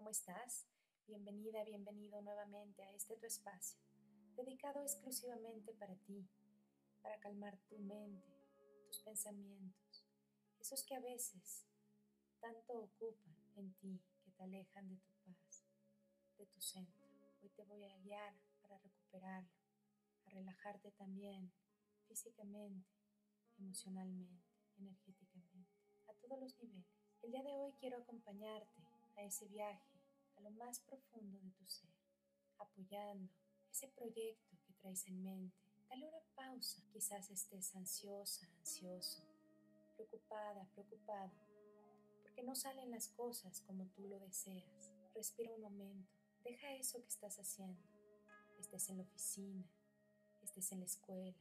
¿cómo estás? Bienvenida, bienvenido nuevamente a este tu espacio, dedicado exclusivamente para ti, para calmar tu mente, tus pensamientos, esos que a veces tanto ocupan en ti que te alejan de tu paz, de tu centro. Hoy te voy a guiar para recuperarlo, a relajarte también físicamente, emocionalmente, energéticamente, a todos los niveles. El día de hoy quiero acompañarte a ese viaje, a lo más profundo de tu ser, apoyando ese proyecto que traes en mente. Dale una pausa, quizás estés ansiosa, ansioso, preocupada, preocupado, porque no salen las cosas como tú lo deseas. Respira un momento, deja eso que estás haciendo, estés en la oficina, estés en la escuela,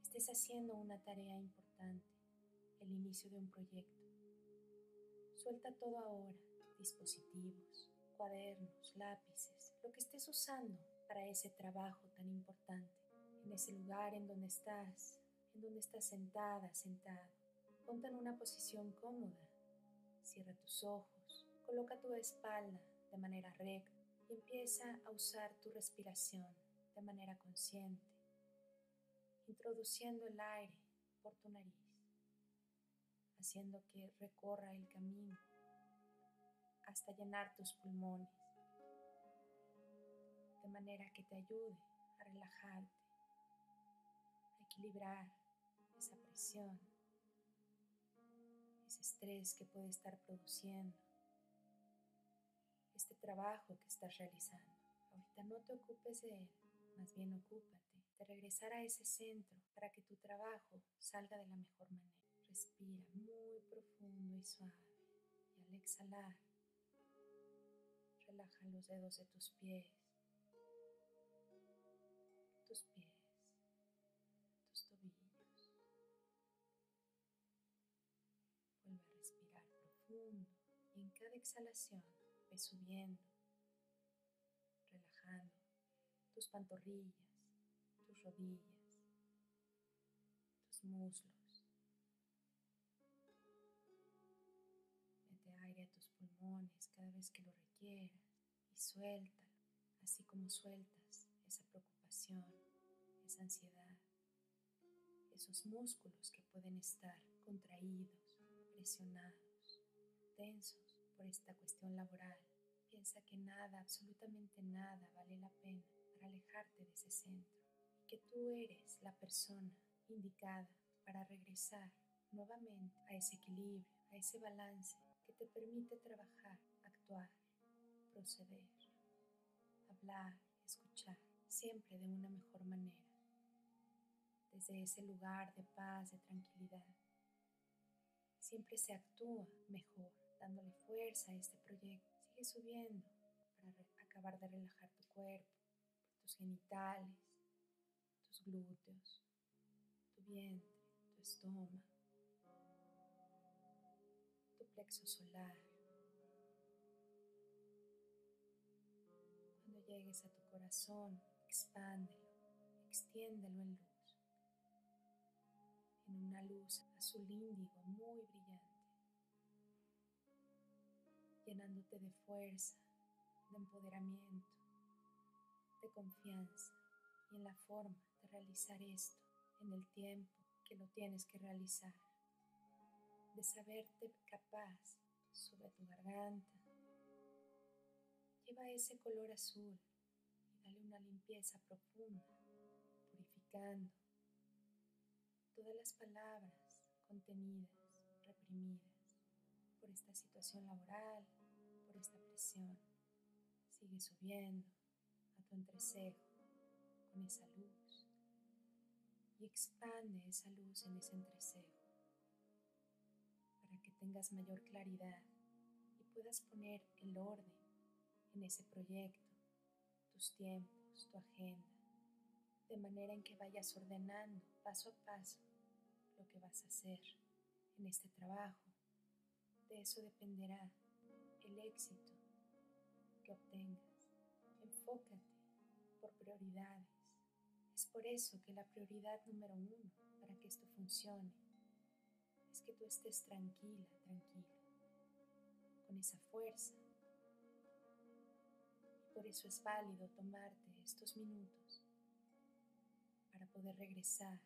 estés haciendo una tarea importante, el inicio de un proyecto. Suelta todo ahora, dispositivos, cuadernos, lápices, lo que estés usando para ese trabajo tan importante, en ese lugar en donde estás, en donde estás sentada, sentado. Ponte en una posición cómoda. Cierra tus ojos, coloca tu espalda de manera recta y empieza a usar tu respiración de manera consciente, introduciendo el aire por tu nariz haciendo que recorra el camino hasta llenar tus pulmones, de manera que te ayude a relajarte, a equilibrar esa presión, ese estrés que puede estar produciendo, este trabajo que estás realizando. Ahorita no te ocupes de él, más bien ocúpate de regresar a ese centro para que tu trabajo salga de la mejor manera. Respira muy profundo y suave y al exhalar, relaja los dedos de tus pies, tus pies, tus tobillos. Vuelve a respirar profundo y en cada exhalación ve subiendo, relajando tus pantorrillas, tus rodillas, tus muslos. Aire a tus pulmones cada vez que lo requieras y suéltalo, así como sueltas esa preocupación, esa ansiedad, esos músculos que pueden estar contraídos, presionados, tensos por esta cuestión laboral. Piensa que nada, absolutamente nada vale la pena para alejarte de ese centro y que tú eres la persona indicada para regresar nuevamente a ese equilibrio, a ese balance que te permite trabajar, actuar, proceder, hablar, escuchar, siempre de una mejor manera, desde ese lugar de paz, de tranquilidad. Siempre se actúa mejor, dándole fuerza a este proyecto. Sigue subiendo para acabar de relajar tu cuerpo, tus genitales, tus glúteos, tu vientre, tu estómago plexo solar. Llegues a tu corazón, expándelo, extiéndelo en luz, en una luz azul índigo muy brillante, llenándote de fuerza, de empoderamiento, de confianza y en la forma de realizar esto en el tiempo que lo tienes que realizar de saberte capaz sobre tu garganta. Lleva ese color azul y dale una limpieza profunda, purificando todas las palabras contenidas, reprimidas por esta situación laboral, por esta presión. Sigue subiendo a tu entrecejo con esa luz y expande esa luz en ese entrecejo para que tengas mayor claridad y puedas poner el orden en ese proyecto, tus tiempos, tu agenda, de manera en que vayas ordenando paso a paso lo que vas a hacer en este trabajo. De eso dependerá el éxito que obtengas. Enfócate por prioridades. Es por eso que la prioridad número uno para que esto funcione que tú estés tranquila, tranquila, con esa fuerza Por eso es válido tomarte estos minutos para poder regresar,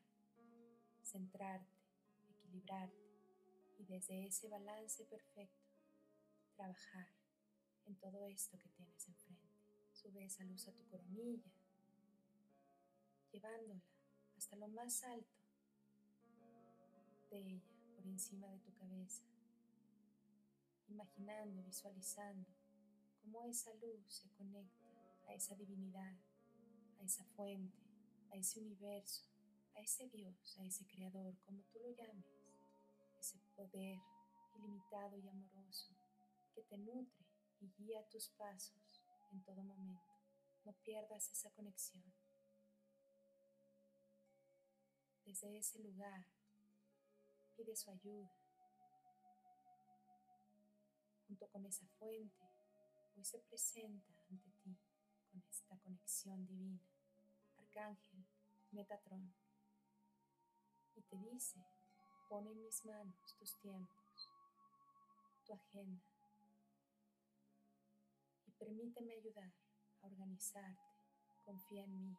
centrarte, equilibrarte y desde ese balance perfecto trabajar en todo esto que tienes enfrente. Sube esa luz a tu coronilla, llevándola hasta lo más alto de ella, por encima de tu cabeza, imaginando, visualizando cómo esa luz se conecta a esa divinidad, a esa fuente, a ese universo, a ese Dios, a ese Creador, como tú lo llames, ese poder ilimitado y amoroso que te nutre y guía tus pasos en todo momento. No pierdas esa conexión. Desde ese lugar, pide su ayuda. Junto con esa fuente, hoy se presenta ante ti con esta conexión divina, Arcángel Metatron, y te dice, pon en mis manos tus tiempos, tu agenda, y permíteme ayudar a organizarte. Confía en mí.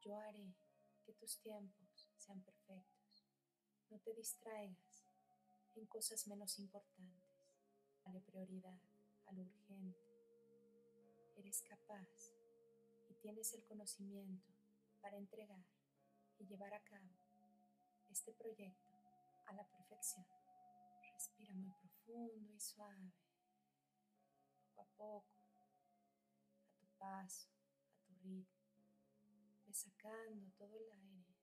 Yo haré que tus tiempos sean perfectos. No te distraigas en cosas menos importantes. Dale prioridad a lo urgente. Eres capaz y tienes el conocimiento para entregar y llevar a cabo este proyecto a la perfección. Respira muy profundo y suave, poco a poco, a tu paso, a tu ritmo. Ve sacando todo el aire,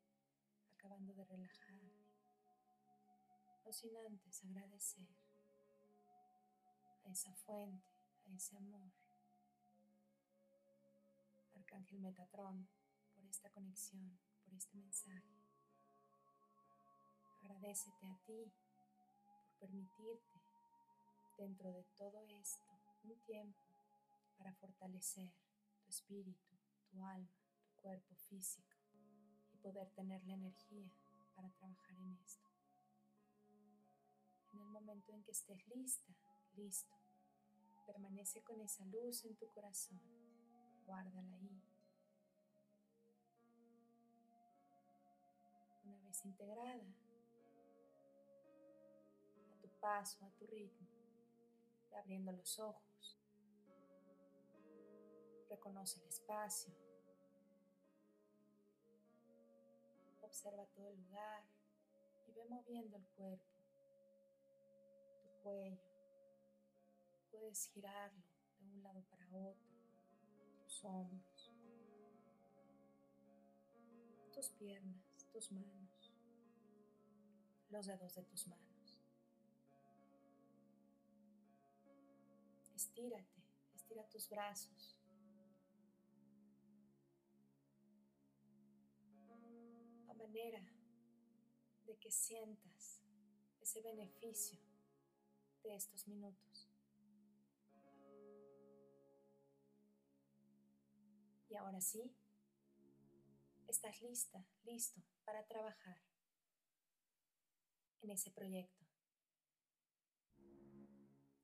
acabando de relajar, no sin antes agradecer a esa fuente, a ese amor. Arcángel Metatrón, por esta conexión, por este mensaje. Agradecete a ti por permitirte dentro de todo esto un tiempo para fortalecer tu espíritu, tu alma, tu cuerpo físico y poder tener la energía para trabajar en esto. En el momento en que estés lista, listo, permanece con esa luz en tu corazón, guárdala ahí. Una vez integrada, paso, a tu ritmo, abriendo los ojos. Reconoce el espacio. Observa todo el lugar y ve moviendo el cuerpo, tu cuello. Puedes girarlo de un lado para otro, tus hombros, tus piernas, tus manos, los dedos de tus manos. Estírate, estira tus brazos. A manera de que sientas ese beneficio de estos minutos. Ahora sí, estás lista, listo para trabajar en ese proyecto.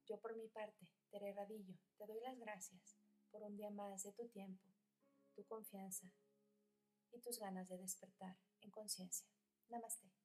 Yo por mi parte Tere Radillo, te doy las gracias por un día más de tu tiempo, tu confianza y tus ganas de despertar en conciencia. Namaste.